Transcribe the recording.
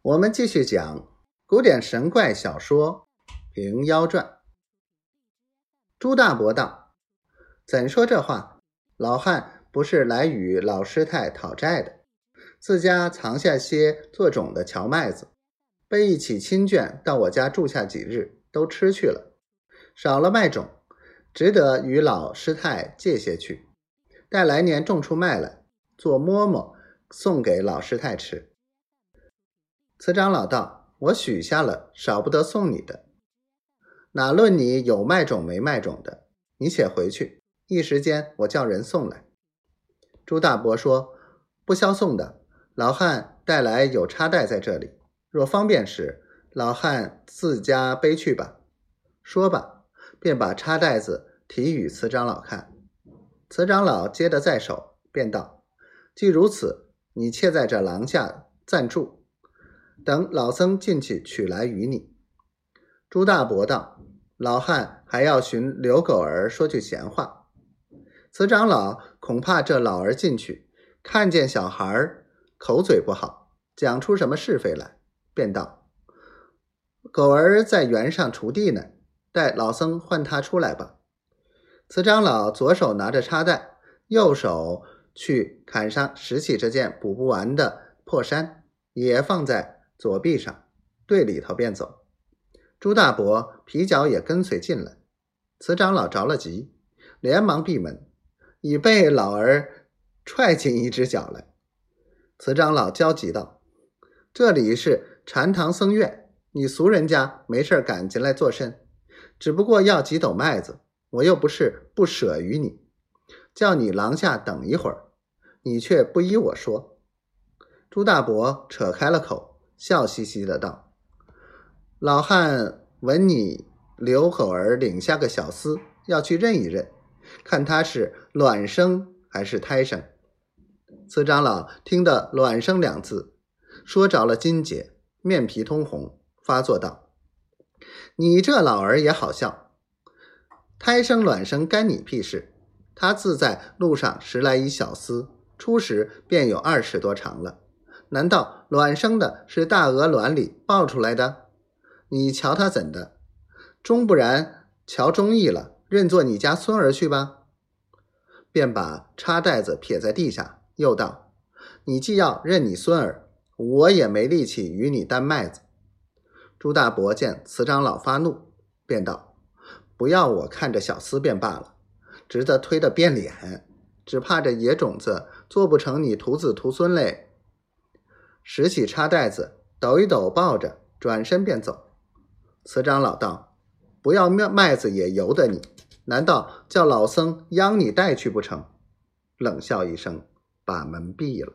我们继续讲古典神怪小说《平妖传》。朱大伯道：“怎说这话？老汉不是来与老师太讨债的，自家藏下些做种的荞麦子，被一起亲眷到我家住下几日，都吃去了，少了麦种，只得与老师太借些去，待来年种出麦来，做馍馍送给老师太吃。”慈长老道：“我许下了，少不得送你的。哪论你有卖种没卖种的，你且回去，一时间我叫人送来。”朱大伯说：“不消送的，老汉带来有插袋在这里，若方便时，老汉自家背去吧。”说罢，便把插袋子提与慈长老看。慈长老接得在手，便道：“既如此，你且在这廊下暂住。”等老僧进去取来与你。朱大伯道：“老汉还要寻刘狗儿说句闲话。”慈长老恐怕这老儿进去看见小孩儿口嘴不好，讲出什么是非来，便道：“狗儿在园上锄地呢，待老僧唤他出来吧。”慈长老左手拿着插袋，右手去砍上拾起这件补不完的破衫，也放在。左臂上，对里头便走。朱大伯皮脚也跟随进来。慈长老着了急，连忙闭门，已被老儿踹进一只脚来。慈长老焦急道：“这里是禅堂僧院，你俗人家没事赶进来作甚？只不过要几斗麦子，我又不是不舍于你，叫你廊下等一会儿，你却不依我说。”朱大伯扯开了口。笑嘻嘻的道：“老汉闻你刘口儿领下个小厮，要去认一认，看他是卵生还是胎生。”慈长老听得“卵生”两字，说着了金姐，面皮通红，发作道：“你这老儿也好笑，胎生卵生干你屁事？他自在路上拾来一小厮，初时便有二尺多长了。”难道卵生的是大鹅卵里抱出来的？你瞧他怎的？终不然，瞧中意了，认作你家孙儿去吧。便把插袋子撇在地下，又道：“你既要认你孙儿，我也没力气与你担麦子。”朱大伯见慈长老发怒，便道：“不要我看着小厮便罢了，值得推得变脸，只怕这野种子做不成你徒子徒孙嘞。”拾起插袋子，抖一抖，抱着，转身便走。慈长老道：“不要麦麦子也由得你，难道叫老僧央你带去不成？”冷笑一声，把门闭了。